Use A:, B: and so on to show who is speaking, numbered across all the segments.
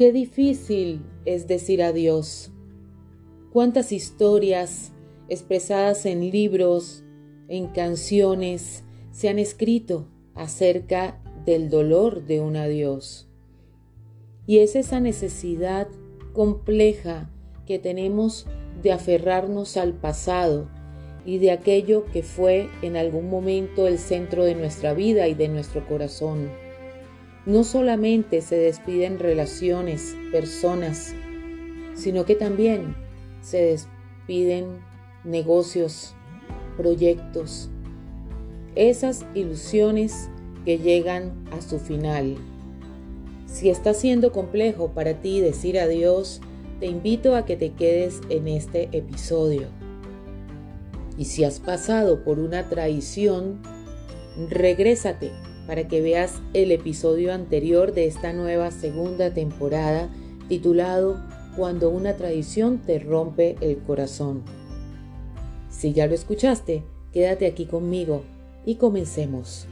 A: Qué difícil es decir adiós. Cuántas historias expresadas en libros, en canciones, se han escrito acerca del dolor de un adiós. Y es esa necesidad compleja que tenemos de aferrarnos al pasado y de aquello que fue en algún momento el centro de nuestra vida y de nuestro corazón. No solamente se despiden relaciones, personas, sino que también se despiden negocios, proyectos, esas ilusiones que llegan a su final. Si está siendo complejo para ti decir adiós, te invito a que te quedes en este episodio. Y si has pasado por una traición, regrésate para que veas el episodio anterior de esta nueva segunda temporada titulado Cuando una tradición te rompe el corazón. Si ya lo escuchaste, quédate aquí conmigo y comencemos.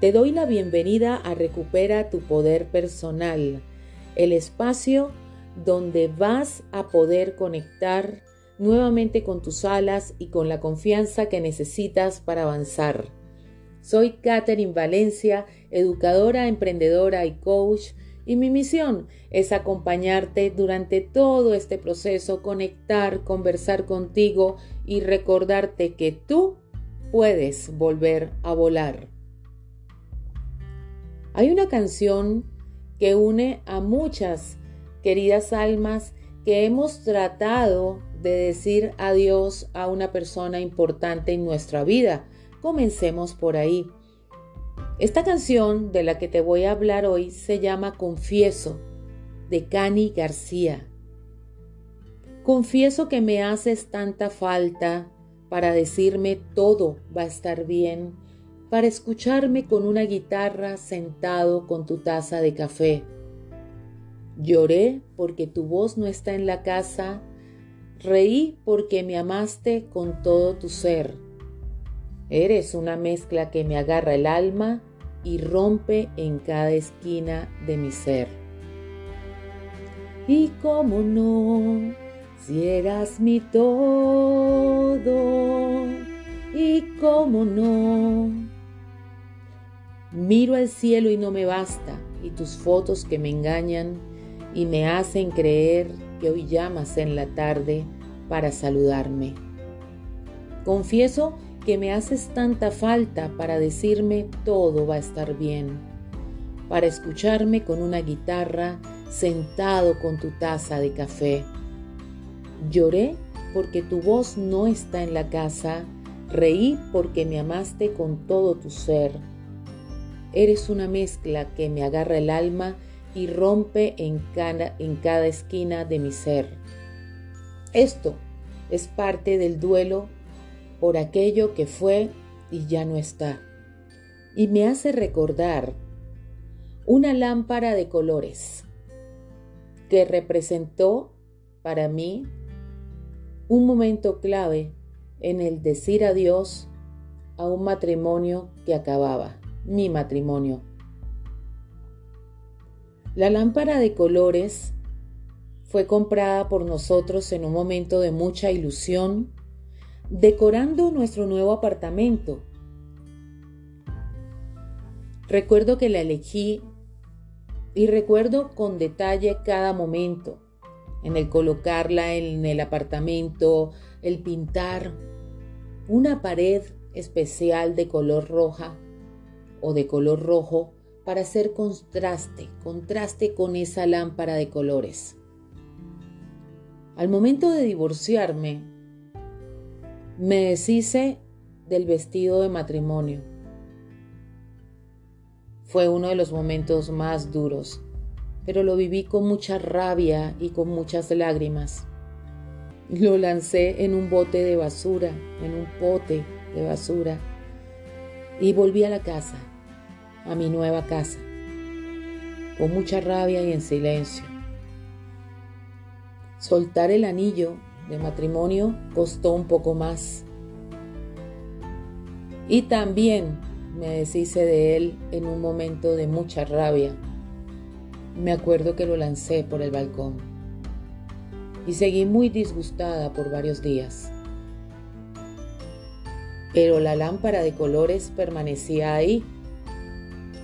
A: Te doy la bienvenida a Recupera tu Poder Personal, el espacio donde vas a poder conectar nuevamente con tus alas y con la confianza que necesitas para avanzar. Soy Katherine Valencia, educadora, emprendedora y coach, y mi misión es acompañarte durante todo este proceso, conectar, conversar contigo y recordarte que tú puedes volver a volar. Hay una canción que une a muchas queridas almas que hemos tratado de decir adiós a una persona importante en nuestra vida Comencemos por ahí. Esta canción de la que te voy a hablar hoy se llama Confieso, de Cani García. Confieso que me haces tanta falta para decirme todo va a estar bien, para escucharme con una guitarra sentado con tu taza de café. Lloré porque tu voz no está en la casa, reí porque me amaste con todo tu ser Eres una mezcla que me agarra el alma y rompe en cada esquina de mi ser. Y cómo no, si eras mi todo, y cómo no. Miro al cielo y no me basta, y tus fotos que me engañan y me hacen creer que hoy llamas en la tarde para saludarme. Confieso que me haces tanta falta para decirme todo va a estar bien, para escucharme con una guitarra sentado con tu taza de café. Lloré porque tu voz no está en la casa, reí porque me amaste con todo tu ser. Eres una mezcla que me agarra el alma y rompe en cada, en cada esquina de mi ser. Esto es parte del duelo por aquello que fue y ya no está. Y me hace recordar una lámpara de colores que representó para mí un momento clave en el decir adiós a un matrimonio que acababa, mi matrimonio. La lámpara de colores fue comprada por nosotros en un momento de mucha ilusión decorando nuestro nuevo apartamento. Recuerdo que la elegí y recuerdo con detalle cada momento, en el colocarla en el apartamento, el pintar una pared especial de color roja o de color rojo para hacer contraste, contraste con esa lámpara de colores. Al momento de divorciarme, me deshice del vestido de matrimonio. Fue uno de los momentos más duros, pero lo viví con mucha rabia y con muchas lágrimas. Lo lancé en un bote de basura, en un pote de basura, y volví a la casa, a mi nueva casa, con mucha rabia y en silencio. Soltar el anillo de matrimonio costó un poco más. Y también me deshice de él en un momento de mucha rabia. Me acuerdo que lo lancé por el balcón y seguí muy disgustada por varios días. Pero la lámpara de colores permanecía ahí.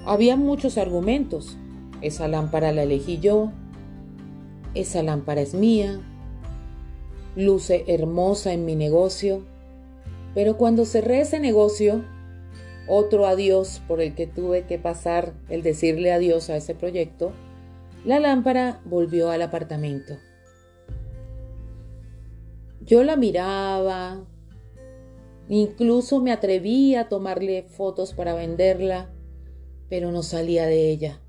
A: Había muchos argumentos. Esa lámpara la elegí yo. Esa lámpara es mía. Luce hermosa en mi negocio. Pero cuando cerré ese negocio, otro adiós por el que tuve que pasar el decirle adiós a ese proyecto, la lámpara volvió al apartamento. Yo la miraba, incluso me atreví a tomarle fotos para venderla, pero no salía de ella.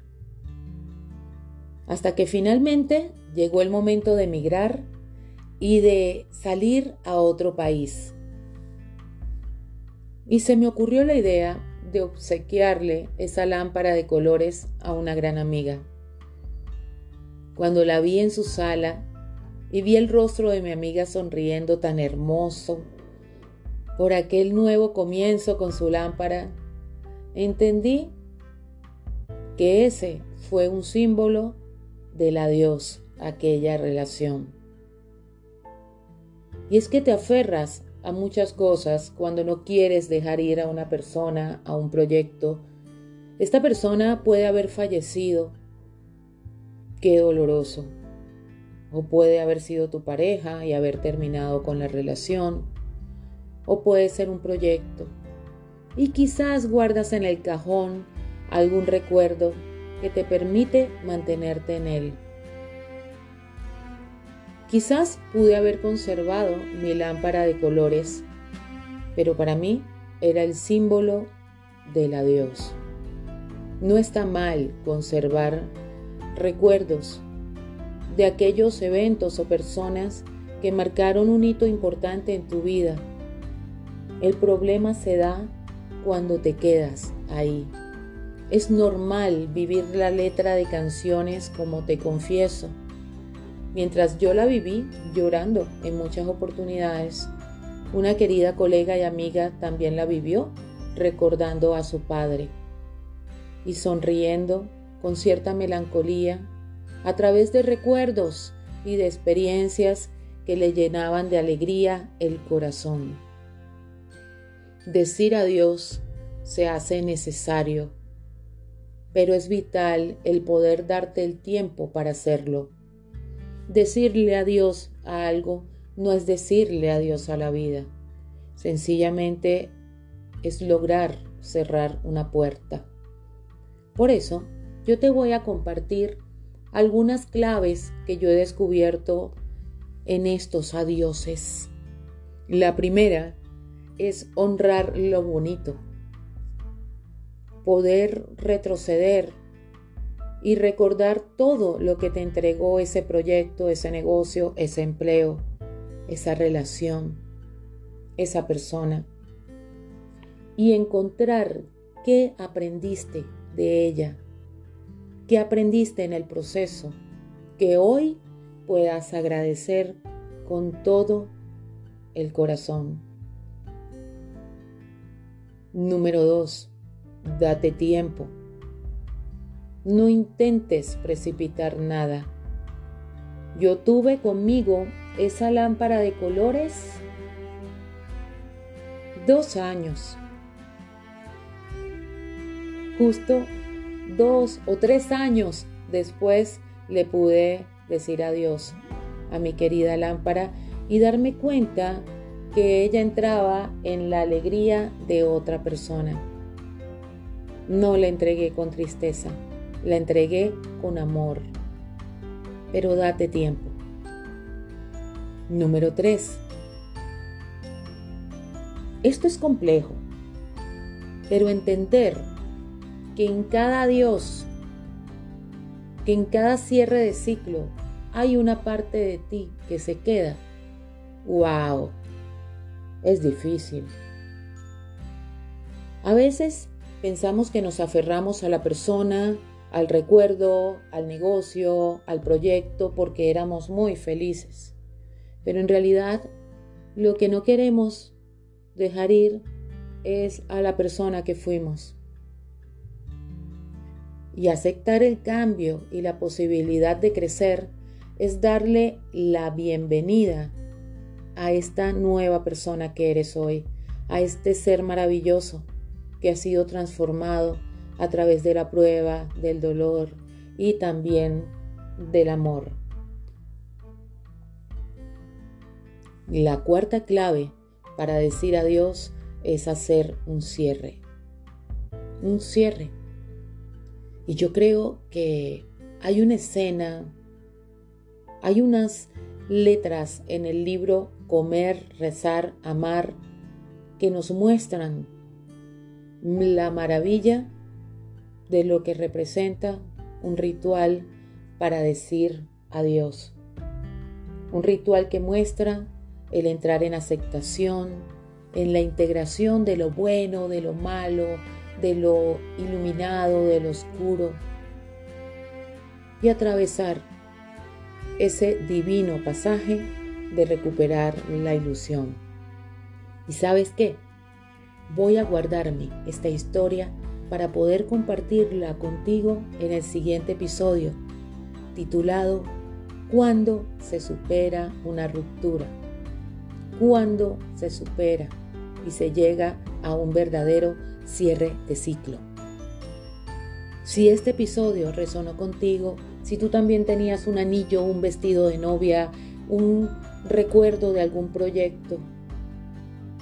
A: Hasta que finalmente llegó el momento de emigrar y de salir a otro país. Y se me ocurrió la idea de obsequiarle esa lámpara de colores a una gran amiga. Cuando la vi en su sala y vi el rostro de mi amiga sonriendo tan hermoso por aquel nuevo comienzo con su lámpara, entendí que ese fue un símbolo del adiós a aquella relación. Y es que te aferras a muchas cosas cuando no quieres dejar ir a una persona, a un proyecto. Esta persona puede haber fallecido Qué doloroso. O puede haber sido tu pareja y haber terminado con la relación. O puede ser un proyecto. Y quizás guardas en el cajón algún recuerdo que te permite mantenerte en él. Quizás pude haber conservado mi lámpara de colores, pero para mí era el símbolo del adiós. No está mal conservar recuerdos de aquellos eventos o personas que marcaron un hito importante en tu vida. El problema se da cuando te quedas ahí. Es normal vivir la letra de canciones como te confieso. Mientras yo la viví llorando en muchas oportunidades, una querida colega y amiga también la vivió recordando a su padre y sonriendo con cierta melancolía, a través de recuerdos y de experiencias que le llenaban de alegría el corazón. Decir adiós se hace necesario, pero es vital el poder darte el tiempo para hacerlo. Decirle adiós a algo no es decirle adiós a la vida, sencillamente es lograr cerrar una puerta. Por eso, yo te voy a compartir algunas claves que yo he descubierto en estos adioses. La primera es honrar lo bonito, poder retroceder y recordar todo lo que te entregó ese proyecto, ese negocio, ese empleo, esa relación, esa persona y encontrar qué aprendiste de ella que aprendiste en el proceso, que hoy puedas agradecer con todo el corazón. Número 2. Date tiempo. No intentes precipitar nada. Yo tuve conmigo esa lámpara de colores dos años. Justo dos o tres años después le pude decir adiós a mi querida lámpara y darme cuenta que ella entraba en la alegría de otra persona. No la entregué con tristeza, la entregué con amor. Pero date tiempo. Número 3. Esto es complejo, pero entender que en cada Dios, que en cada cierre de ciclo hay una parte de ti que se queda. ¡Wow! Es difícil. A veces pensamos que nos aferramos a la persona, al recuerdo, al negocio, al proyecto, porque éramos muy felices. Pero en realidad lo que no queremos dejar ir es a la persona que fuimos. Y aceptar el cambio y la posibilidad de crecer es darle la bienvenida a esta nueva persona que eres hoy, a este ser maravilloso que ha sido transformado a través de la prueba, del dolor y también del amor. La cuarta clave para decir adiós es hacer un cierre. Un cierre. Y yo creo que hay una escena, hay unas letras en el libro Comer, Rezar, Amar que nos muestran la maravilla de lo que representa un ritual para decir adiós. Un ritual que muestra el entrar en aceptación, en la integración de lo bueno, de lo malo, de lo iluminado, de lo oscuro, y atravesar ese divino pasaje de recuperar la ilusión. ¿Y sabes qué? Voy a guardarme esta historia para poder compartirla contigo en el siguiente episodio, titulado ¿Cuándo se supera una ruptura? ¿Cuándo se supera y se llega a un verdadero cierre de ciclo? Si este episodio resonó contigo, si tú también tenías un anillo, un vestido de novia, un recuerdo de algún proyecto,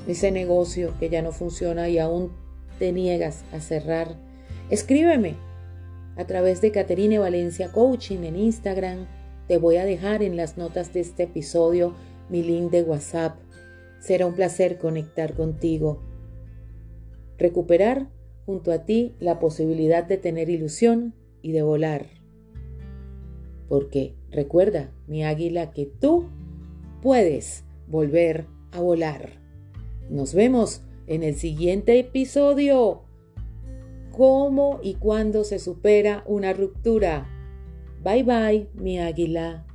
A: ese negocio que ya no funciona y aún te niegas a cerrar, escríbeme a través de Caterine Valencia Coaching en Instagram. Te voy a dejar en las notas de este episodio mi link de WhatsApp. Será un placer conectar contigo. Recuperar junto a ti la posibilidad de tener ilusión y de volar. Porque recuerda, mi águila, que tú puedes volver a volar. Nos vemos en el siguiente episodio. ¿Cómo y cuándo se supera una ruptura? Bye bye, mi águila.